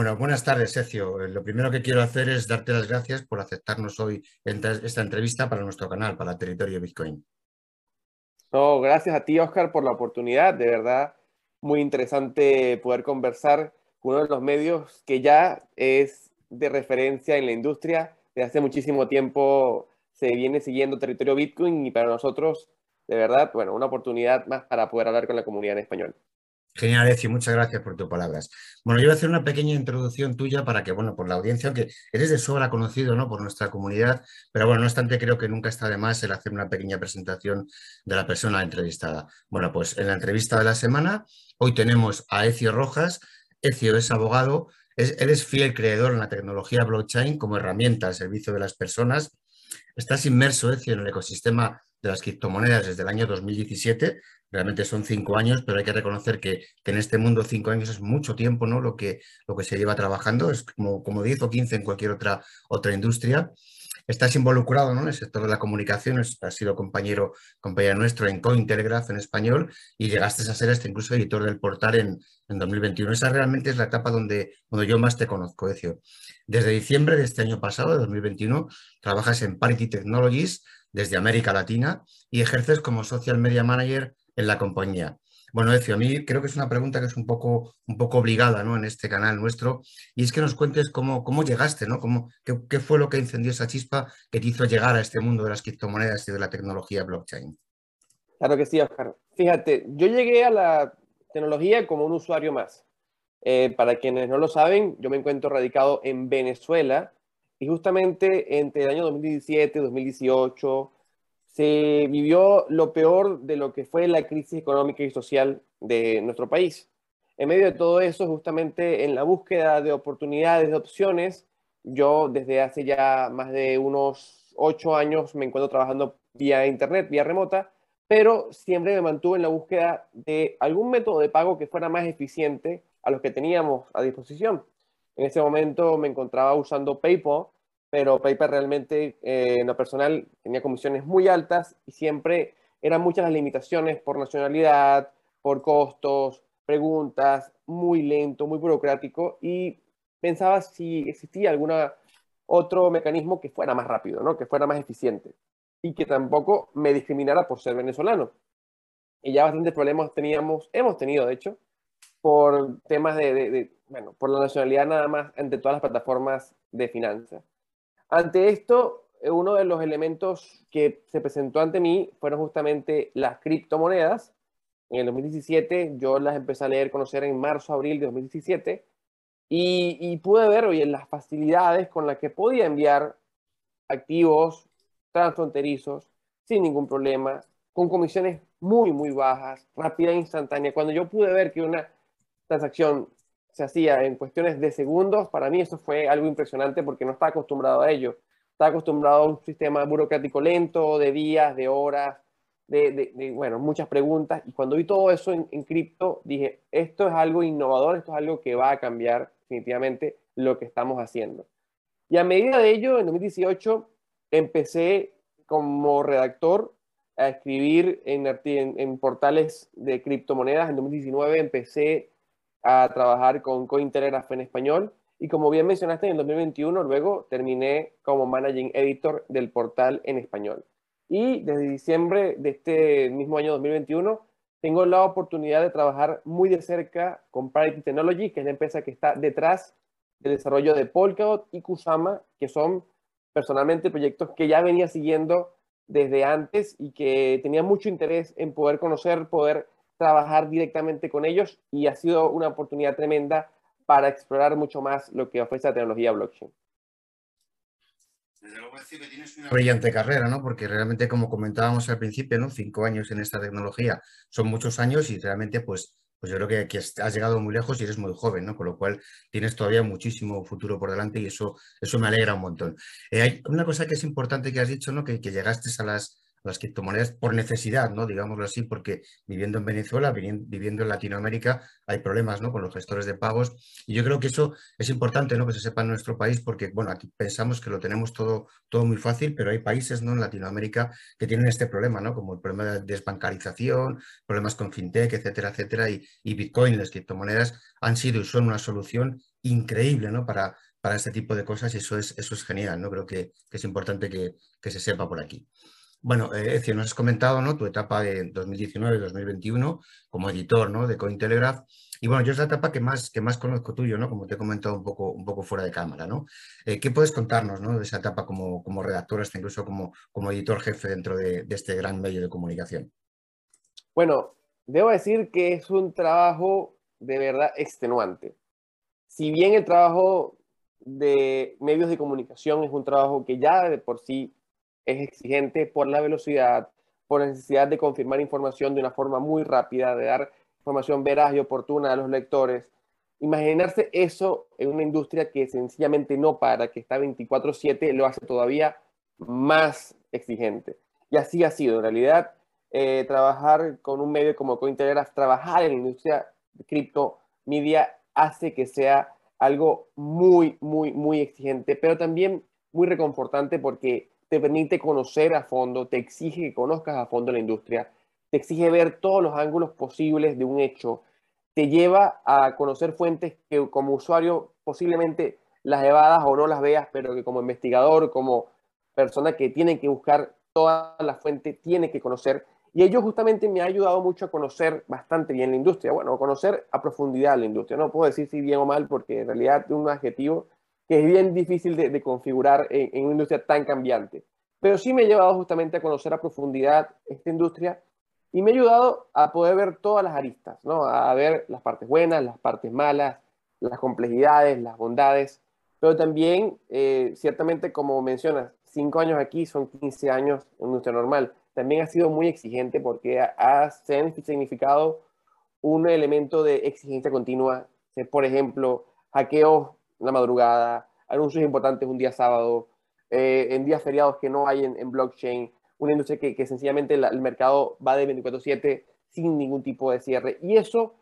Buenas tardes, Sergio. Eh, lo primero que quiero hacer es darte las gracias por aceptarnos hoy esta entrevista para nuestro canal, para Territorio Bitcoin. No, gracias a ti, Oscar, por la oportunidad. De verdad, muy interesante poder conversar con uno de los medios que ya es de referencia en la industria. Desde hace muchísimo tiempo se viene siguiendo Territorio Bitcoin y para nosotros, de verdad, bueno, una oportunidad más para poder hablar con la comunidad en español. Genial, Ecio, muchas gracias por tus palabras. Bueno, yo voy a hacer una pequeña introducción tuya para que, bueno, por la audiencia, aunque eres de sobra conocido, ¿no? Por nuestra comunidad, pero bueno, no obstante, creo que nunca está de más el hacer una pequeña presentación de la persona entrevistada. Bueno, pues en la entrevista de la semana, hoy tenemos a Ecio Rojas. Ecio es abogado, él es fiel creador en la tecnología blockchain como herramienta al servicio de las personas. Estás inmerso, Ecio, en el ecosistema de las criptomonedas desde el año 2017, realmente son cinco años, pero hay que reconocer que, en este mundo cinco años es mucho tiempo, ¿no? Lo que, lo que se lleva trabajando, es como, como 10 o 15 en cualquier otra, otra industria. Estás involucrado ¿no? en el sector de la comunicación, has sido compañero, compañero nuestro en Cointelegraph en español y llegaste a ser este incluso editor del portal en, en 2021. Esa realmente es la etapa donde, donde yo más te conozco, Ecio. Desde diciembre de este año pasado, de 2021, trabajas en Parity Technologies desde América Latina y ejerces como Social Media Manager en la compañía. Bueno, Ecio, a mí creo que es una pregunta que es un poco, un poco obligada ¿no? en este canal nuestro, y es que nos cuentes cómo, cómo llegaste, ¿no? Cómo, qué, fue lo que encendió esa chispa que te hizo llegar a este mundo de las criptomonedas y de la tecnología blockchain. Claro que sí, Oscar. Fíjate, yo llegué a la tecnología como un usuario más. Eh, para quienes no lo saben, yo me encuentro radicado en Venezuela y justamente entre el año 2017 y 2018 se vivió lo peor de lo que fue la crisis económica y social de nuestro país. En medio de todo eso, justamente en la búsqueda de oportunidades, de opciones, yo desde hace ya más de unos ocho años me encuentro trabajando vía internet, vía remota, pero siempre me mantuve en la búsqueda de algún método de pago que fuera más eficiente a los que teníamos a disposición. En ese momento me encontraba usando PayPal, pero PayPal realmente eh, en lo personal tenía comisiones muy altas y siempre eran muchas las limitaciones por nacionalidad, por costos, preguntas, muy lento, muy burocrático y pensaba si existía algún otro mecanismo que fuera más rápido, ¿no? que fuera más eficiente y que tampoco me discriminara por ser venezolano. Y ya bastantes problemas teníamos, hemos tenido de hecho, por temas de, de bueno, por la nacionalidad nada más entre todas las plataformas de finanzas. Ante esto, eh, uno de los elementos que se presentó ante mí fueron justamente las criptomonedas. En el 2017 yo las empecé a leer, conocer en marzo, abril de 2017 y, pude ver hoy las facilidades con las que podía enviar activos transfronterizos sin ningún problema, con comisiones muy, muy bajas, rápida e instantánea. Cuando yo pude ver que una transacción se hacía en cuestiones de segundos, para mí eso fue algo impresionante porque no estaba acostumbrado a ello. Estaba acostumbrado a un sistema burocrático lento, de días, de horas, de, bueno, muchas preguntas. Y cuando vi todo eso en, en cripto, dije, esto es algo innovador, esto es algo que va a cambiar definitivamente lo que estamos haciendo. Y a medida de ello, en 2018, empecé como redactor a escribir en, en, en portales de criptomonedas. En 2019 empecé a trabajar con Cointelegraph en español. Y como bien mencionaste, en el 2021 luego terminé como managing editor del portal en español. Y desde diciembre de este mismo año 2021 tengo la oportunidad de trabajar muy de cerca con Parity Technology, que es la empresa que está detrás del desarrollo de Polkadot y Kusama, que son personalmente proyectos que ya venía siguiendo desde antes y que tenía mucho interés en poder conocer, poder trabajar directamente con ellos y ha sido una oportunidad tremenda para explorar mucho más lo que ofrece la tecnología blockchain. Desde luego decir que tienes una brillante carrera, ¿no? Porque realmente, como comentábamos al principio, ¿no? Cinco años en esta tecnología son muchos años y realmente, pues, pues yo creo que, que, has llegado muy lejos y eres muy joven, ¿no? Con lo cual tienes todavía muchísimo futuro por delante y eso, eso me alegra un montón. Eh, hay una cosa que es importante que has dicho, ¿no? Que, que llegaste a las, las criptomonedas por necesidad, ¿no? Digámoslo así, porque viviendo en Venezuela, viviendo en Latinoamérica, hay problemas, ¿no? Con los gestores de pagos. Y yo creo que eso es importante, ¿no? Que se sepa en nuestro país, porque, bueno, aquí pensamos que lo tenemos todo, todo muy fácil, pero hay países, ¿no? En Latinoamérica que tienen este problema, ¿no? Como el problema de desbancarización, problemas con fintech, etcétera, etcétera. Y, Bitcoin, las criptomonedas, han sido y son una solución increíble, ¿no? Para, para este tipo de cosas y eso es, eso es genial, ¿no? Creo que, que es importante que, que se sepa por aquí. Bueno, eh, Ezio, nos has comentado ¿no? tu etapa de 2019-2021 como editor ¿no? de Cointelegraph. Y bueno, yo es la etapa que más, que más conozco tuyo, ¿no? Como te he comentado un poco, un poco fuera de cámara, ¿no? Eh, ¿Qué puedes contarnos ¿no? de esa etapa como, como redactor, hasta incluso como, como editor jefe dentro de, de este gran medio de comunicación? Bueno, debo decir que es un trabajo de verdad extenuante. Si bien el trabajo de medios de comunicación es un trabajo que ya de por sí es exigente por la velocidad, por la necesidad de confirmar información de una forma muy rápida, de dar información veraz y oportuna a los lectores. Imaginarse eso en una industria que sencillamente no para, que está 24/7, lo hace todavía más exigente. Y así ha sido. En realidad, eh, trabajar con un medio como Cointelegraph, trabajar en la industria de cripto media hace que sea algo muy, muy, muy exigente, pero también muy reconfortante porque te permite conocer a fondo, te exige que conozcas a fondo la industria, te exige ver todos los ángulos posibles de un hecho, te lleva a conocer fuentes que como usuario posiblemente las evadas o no las veas, pero que como investigador, como persona que tiene que buscar todas las fuentes, tiene que conocer. Y ello justamente me ha ayudado mucho a conocer bastante bien la industria, bueno, conocer a profundidad la industria. No puedo decir si bien o mal, porque en realidad un adjetivo que es bien difícil de, configurar en, una industria tan cambiante. Pero sí me ha llevado justamente a conocer a profundidad esta industria y me ha ayudado a poder ver todas las aristas, ¿no? A ver las partes buenas, las partes malas, las complejidades, las bondades, pero también, eh, ciertamente, como mencionas, cinco años aquí son 15 años en industria normal. También ha sido muy exigente porque ha, ha significado un elemento de exigencia continua. Por ejemplo, hackeos la madrugada, anuncios importantes un día sábado, eh, en días feriados que no hay en, blockchain, una industria que, sencillamente el mercado va de 24/7 sin ningún tipo de cierre. Y eso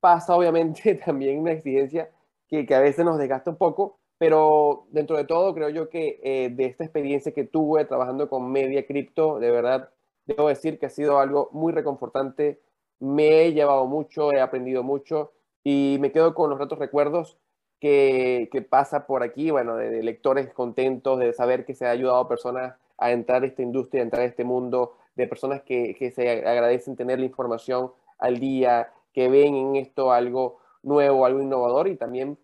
pasa obviamente también una exigencia que, que, a veces nos desgasta un poco, pero dentro de todo creo yo que eh, de esta experiencia que tuve trabajando con Media Cripto, de verdad, debo decir que ha sido algo muy reconfortante, me he llevado mucho, he aprendido mucho y me quedo con los ratos recuerdos que, pasa por aquí, bueno, de, lectores contentos, de saber que se ha ayudado a personas a entrar a esta industria, a entrar a este mundo, de personas que, que se agradecen tener la información al día, que ven en esto algo nuevo, algo innovador y también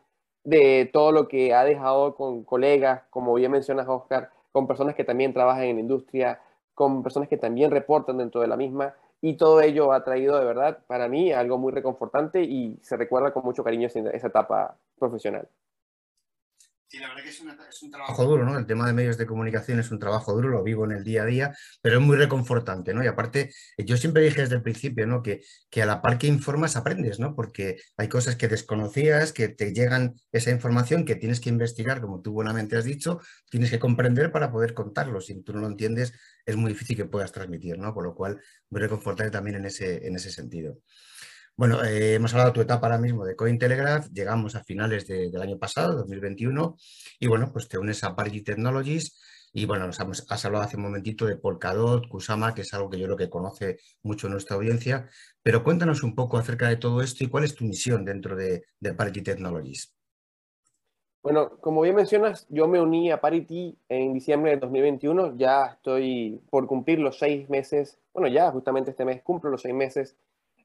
de todo lo que ha dejado con colegas, como bien mencionas, Oscar, con personas que también trabajan en la industria, con personas que también reportan dentro de la misma y todo ello ha traído de verdad para mí algo muy reconfortante y se recuerda con mucho cariño esa etapa profesional. Sí, la verdad que es, un trabajo duro, ¿no? El tema de medios de comunicación es un trabajo duro, lo vivo en el día a día, pero es muy reconfortante, ¿no? Y aparte, yo siempre dije desde el principio, ¿no? Que, que a la par que informas aprendes, ¿no? Porque hay cosas que desconocías, que te llegan esa información que tienes que investigar, como tú buenamente has dicho, tienes que comprender para poder contarlo. Si tú no lo entiendes, es muy difícil que puedas transmitir, ¿no? Por lo cual, muy reconfortante también en ese, en ese sentido. Bueno, eh, hemos hablado de tu etapa ahora mismo de Cointelegraph, llegamos a finales del año pasado, 2021, y bueno, pues te unes a Parity Technologies y bueno, nos has hablado hace un momentito de Polkadot, Kusama, que es algo que yo creo que conoce mucho nuestra audiencia, pero cuéntanos un poco acerca de todo esto y cuál es tu misión dentro de, de Parity Technologies. Bueno, como bien mencionas, yo me uní a Parity en diciembre de 2021, ya estoy por cumplir los seis meses, bueno, ya justamente este mes cumplo los seis meses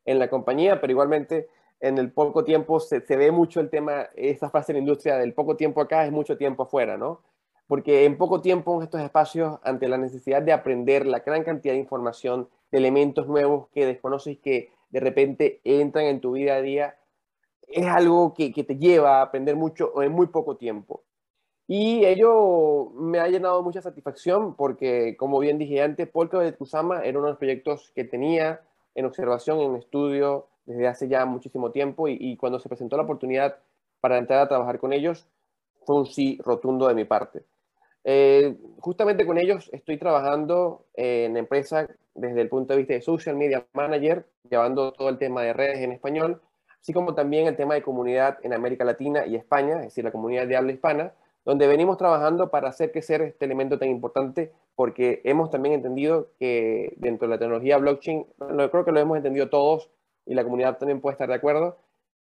en la compañía, pero igualmente en el poco tiempo se, ve mucho el tema, esa fase de la industria del poco tiempo acá es mucho tiempo afuera, ¿no? Porque en poco tiempo estos espacios, ante la necesidad de aprender la gran cantidad de información, de elementos nuevos que desconoces que de repente entran en tu vida a día, es algo que, que te lleva a aprender mucho en muy poco tiempo. Y ello me ha llenado mucha satisfacción porque, como bien dije antes, Polkadot de Kusama era uno de los proyectos que tenía en observación, en estudio desde hace ya muchísimo tiempo y, cuando se presentó la oportunidad para entrar a trabajar con ellos, fue un sí rotundo de mi parte. Eh, justamente con ellos estoy trabajando en empresa desde el punto de vista de social media manager, llevando todo el tema de redes en español, así como también el tema de comunidad en América Latina y España, es decir, la comunidad de habla hispana, donde venimos trabajando para hacer sea este elemento tan importante, porque hemos también entendido que dentro de la tecnología blockchain, creo que lo hemos entendido todos y la comunidad también puede estar de acuerdo,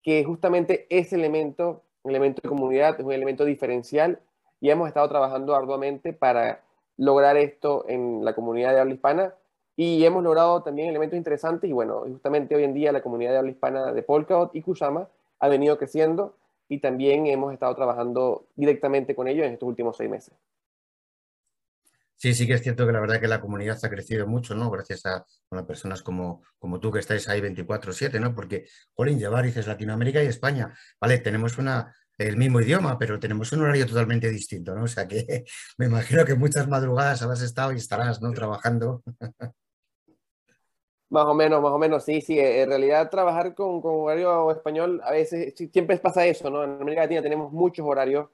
que justamente ese elemento, elemento de comunidad, es un elemento diferencial y hemos estado trabajando arduamente para lograr esto en la comunidad de habla hispana y hemos logrado también elementos interesantes y bueno, justamente hoy en día la comunidad de habla hispana de Polkadot y Kusama ha venido creciendo y también hemos estado trabajando directamente con ellos en estos últimos seis meses. Sí, sí que es cierto que la verdad que la comunidad ha crecido mucho, ¿no? Gracias a personas como, como tú que estáis ahí 24/7, ¿no? Porque, Jolín, llevar, dices, Latinoamérica y España, ¿vale? Tenemos una, el mismo idioma, pero tenemos un horario totalmente distinto, ¿no? O sea que me imagino que muchas madrugadas habrás estado y estarás, ¿no? Trabajando. Más o menos, más o menos, sí, sí. En realidad trabajar con, con horario español a veces siempre pasa eso, ¿no? En América Latina tenemos muchos horarios.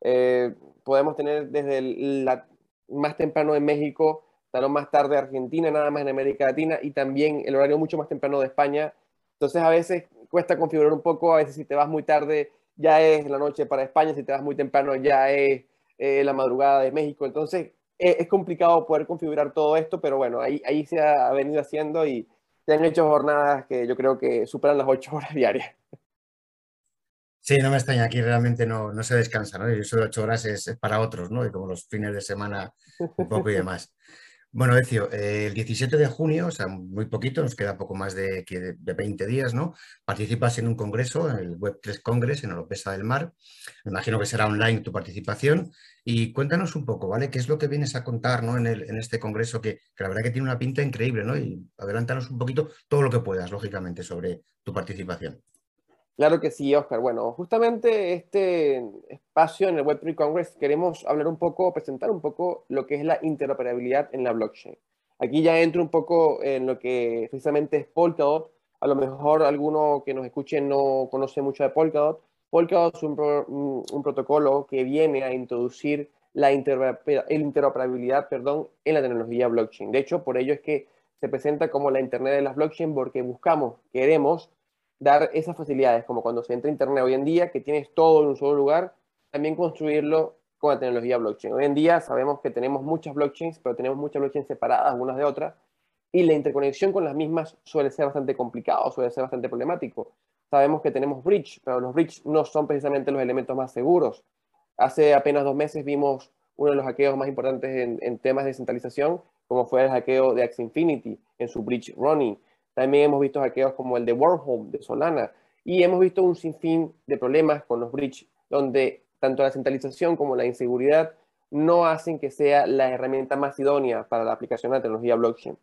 Eh, podemos tener desde el, la, más temprano en México, hasta lo más tarde Argentina, nada más en América Latina, y también el horario mucho más temprano de España. Entonces a veces cuesta configurar un poco, a veces si te vas muy tarde ya es la noche para España, si te vas muy temprano ya es eh, la madrugada de México. Entonces es, complicado poder configurar todo esto, pero bueno, ahí, ahí se ha venido haciendo y se han hecho jornadas que yo creo que superan las ocho horas diarias. Sí, no me extraña, aquí realmente no, no se descansa, ¿no? Y eso de ocho horas es, para otros, ¿no? Y como los fines de semana un poco y demás. Bueno, Ecio, eh, el 17 de junio, o sea, muy poquito, nos queda poco más de, de 20 días, ¿no? Participas en un congreso, en el Web3 Congress, en Oropesa del Mar. Me imagino que será online tu participación. Y cuéntanos un poco, ¿vale? ¿Qué es lo que vienes a contar ¿no? en, en este congreso que, que, la verdad que tiene una pinta increíble, ¿no? Y adelántanos un poquito todo lo que puedas, lógicamente, sobre tu participación. Claro que sí, Oscar. Bueno, justamente este espacio en el Web3 Congress queremos hablar un poco, presentar un poco lo que es la interoperabilidad en la blockchain. Aquí ya entro un poco en lo que precisamente es Polkadot. A lo mejor alguno que nos escuche no conoce mucho de Polkadot. Polkadot es un, un protocolo que viene a introducir la interoperabilidad perdón, en la tecnología blockchain. De hecho, por ello es que se presenta como la Internet de las blockchain porque buscamos, queremos dar esas facilidades, como cuando se entra a Internet hoy en día, que tienes todo en un solo lugar, también construirlo con la tecnología blockchain. Hoy en día sabemos que tenemos muchas blockchains, pero tenemos muchas blockchains separadas unas de otras, y la interconexión con las mismas suele ser bastante complicado, suele ser bastante problemático. Sabemos que tenemos bridge, pero los bridge no son precisamente los elementos más seguros. Hace apenas dos meses vimos uno de los hackeos más importantes en, temas de descentralización, como fue el hackeo de Axie Infinity en su bridge running también hemos visto hackeos como el de Wormhole de Solana y hemos visto un sinfín de problemas con los bridge donde tanto la centralización como la inseguridad no hacen que sea la herramienta más idónea para la aplicación de la tecnología blockchain.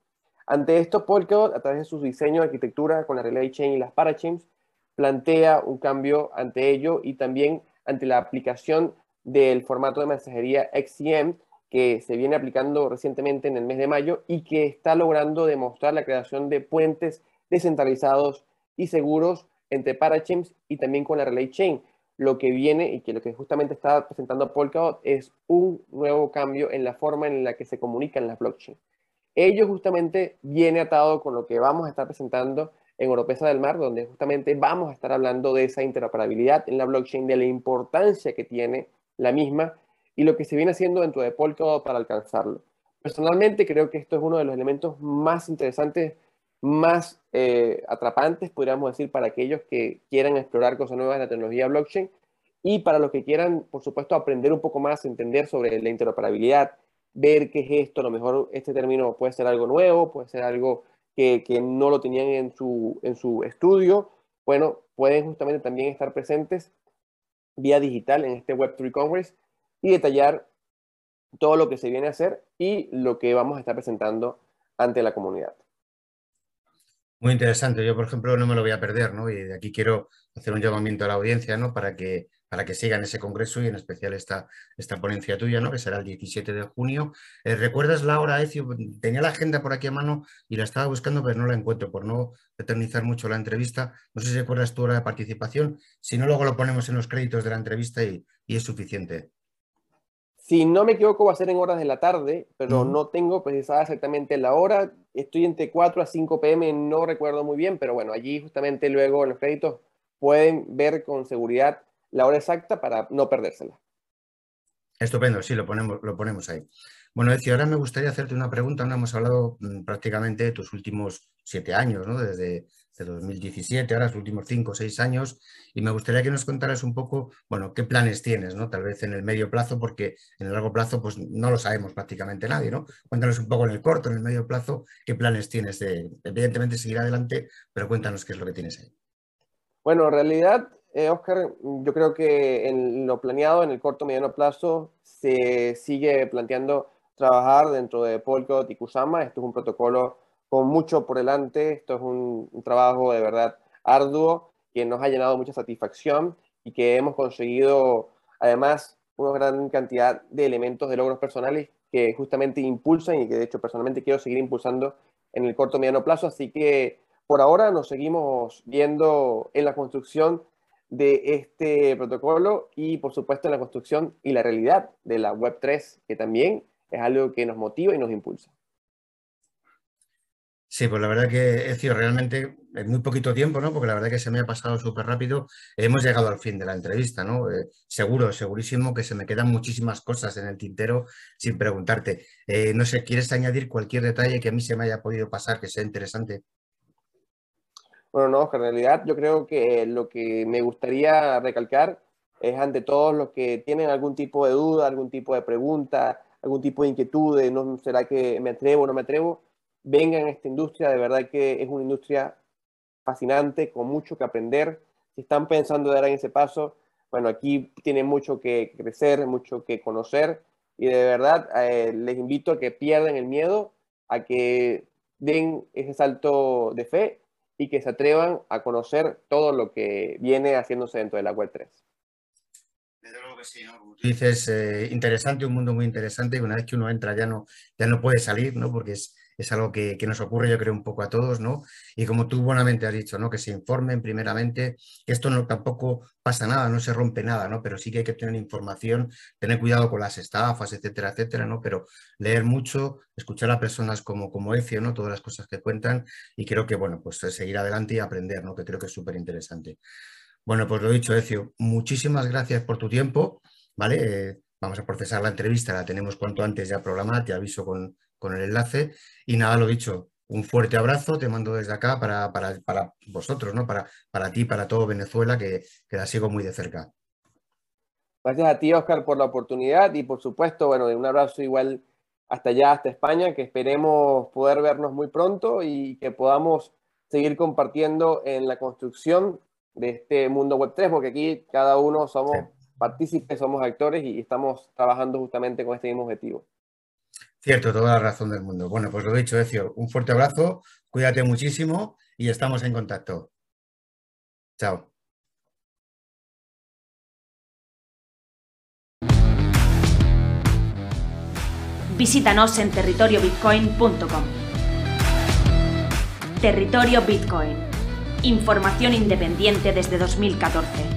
Ante esto, Polkadot, a través de su diseño de arquitectura con la Relay Chain y las Parachains, plantea un cambio ante ello y también ante la aplicación del formato de mensajería XCM que se viene aplicando recientemente en el mes de mayo y que está logrando demostrar la creación de puentes descentralizados y seguros entre Parachains y también con la Relay Chain. Lo que viene y que lo que justamente está presentando Polkadot es un nuevo cambio en la forma en la que se comunican las blockchains. Ello justamente viene atado con lo que vamos a estar presentando en Oropesa del Mar, donde justamente vamos a estar hablando de esa interoperabilidad en la blockchain, de la importancia que tiene la misma y lo que se viene haciendo dentro de Polkadot para alcanzarlo. Personalmente creo que esto es uno de los elementos más interesantes, más eh, atrapantes, podríamos decir, para aquellos que quieran explorar cosas nuevas en la tecnología blockchain y para los que quieran, por supuesto, aprender un poco más, entender sobre la interoperabilidad, ver qué es esto, a lo mejor este término puede ser algo nuevo, puede ser algo que, que no lo tenían en su, en su estudio, bueno, pueden justamente también estar presentes vía digital en este Web3 Congress y detallar todo lo que se viene a hacer y lo que vamos a estar presentando ante la comunidad. Muy interesante. Yo, por ejemplo, no me lo voy a perder, ¿no? Y de aquí quiero hacer un llamamiento a la audiencia, ¿no? Para que para que sigan ese congreso y en especial esta, esta ponencia tuya, ¿no? que será el 17 de junio. Eh, ¿Recuerdas la hora, Ecio? Tenía la agenda por aquí a mano y la estaba buscando, pero no la encuentro por no eternizar mucho la entrevista. No sé si recuerdas tu hora de participación. Si no, luego lo ponemos en los créditos de la entrevista y, es suficiente. Si no me equivoco, va a ser en horas de la tarde, pero no tengo precisada exactamente la hora. Estoy entre 4 a 5 pm, no recuerdo muy bien, pero bueno, allí justamente luego en los créditos pueden ver con seguridad la hora exacta para no perdérsela. Estupendo, sí, lo ponemos, lo ponemos ahí. Bueno, Eci, ahora me gustaría hacerte una pregunta. No hemos hablado mm, prácticamente de tus últimos siete años, ¿no? Desde, 2017, ahora los últimos cinco o seis años, y me gustaría que nos contaras un poco, bueno, qué planes tienes, ¿no? Tal vez en el medio plazo, porque en el largo plazo, pues no lo sabemos prácticamente nadie, ¿no? Cuéntanos un poco en el corto, en el medio plazo, qué planes tienes de, evidentemente, seguir adelante, pero cuéntanos qué es lo que tienes ahí. Bueno, en realidad eh, Oscar, yo creo que en lo planeado en el corto mediano plazo se sigue planteando trabajar dentro de Polkadot y Kusama. Esto es un protocolo con mucho por delante. Esto es un, trabajo de verdad arduo que nos ha llenado mucha satisfacción y que hemos conseguido además una gran cantidad de elementos de logros personales que justamente impulsan y que de hecho personalmente quiero seguir impulsando en el corto mediano plazo. Así que por ahora nos seguimos viendo en la construcción de este protocolo y por supuesto en la construcción y la realidad de la Web 3, que también es algo que nos motiva y nos impulsa. Sí, pues la verdad que he sido realmente en muy poquito tiempo, ¿no? Porque la verdad que se me ha pasado súper rápido. Hemos llegado al fin de la entrevista, ¿no? Eh, seguro, segurísimo que se me quedan muchísimas cosas en el tintero sin preguntarte. Eh, no sé, ¿quieres añadir cualquier detalle que a mí se me haya podido pasar que sea interesante? Bueno, no, en realidad yo creo que lo que me gustaría recalcar es ante todos los que tienen algún tipo de duda, algún tipo de pregunta, algún tipo de inquietud de no será que me atrevo o no me atrevo, vengan a esta industria, de verdad que es una industria fascinante, con mucho que aprender. Si están pensando dar ese paso, bueno, aquí tienen mucho que crecer, mucho que conocer y de verdad eh, les invito a que pierdan el miedo, a que den ese salto de fe y que se atrevan a conocer todo lo que viene haciéndose dentro de la Web 3. Desde luego que sí, ¿no? Dices, eh, interesante, un mundo muy interesante y una vez que uno entra ya no, ya no puede salir, ¿no? Porque es, es algo que, nos ocurre, yo creo, un poco a todos, ¿no? Y como tú buenamente has dicho, ¿no? Que se informen primeramente, que esto no tampoco pasa nada, no se rompe nada, ¿no? Pero sí que hay que tener información, tener cuidado con las estafas, etcétera, etcétera, ¿no? Pero leer mucho, escuchar a personas como, como Ecio, ¿no? Todas las cosas que cuentan y creo que, bueno, pues seguir adelante y aprender, ¿no? Que creo que es súper interesante. Bueno, pues lo dicho, Ecio, muchísimas gracias por tu tiempo, ¿vale? Eh, vamos a procesar la entrevista, la tenemos cuanto antes ya programada, te aviso con, con el enlace. Y nada, lo dicho, un fuerte abrazo, te mando desde acá para, para, vosotros, ¿no? Para, para ti, para todo Venezuela, que, que, la sigo muy de cerca. Gracias a ti, Oscar, por la oportunidad y por supuesto, bueno, un abrazo igual hasta allá, hasta España, que esperemos poder vernos muy pronto y que podamos seguir compartiendo en la construcción de este mundo web 3, porque aquí cada uno somos partícipes, somos actores y estamos trabajando justamente con este mismo objetivo. Cierto, toda la razón del mundo. Bueno, pues lo dicho, Ecio, un fuerte abrazo, cuídate muchísimo y estamos en contacto. Chao. Visítanos en territoriobitcoin.com. Territorio Bitcoin. Información independiente desde 2014.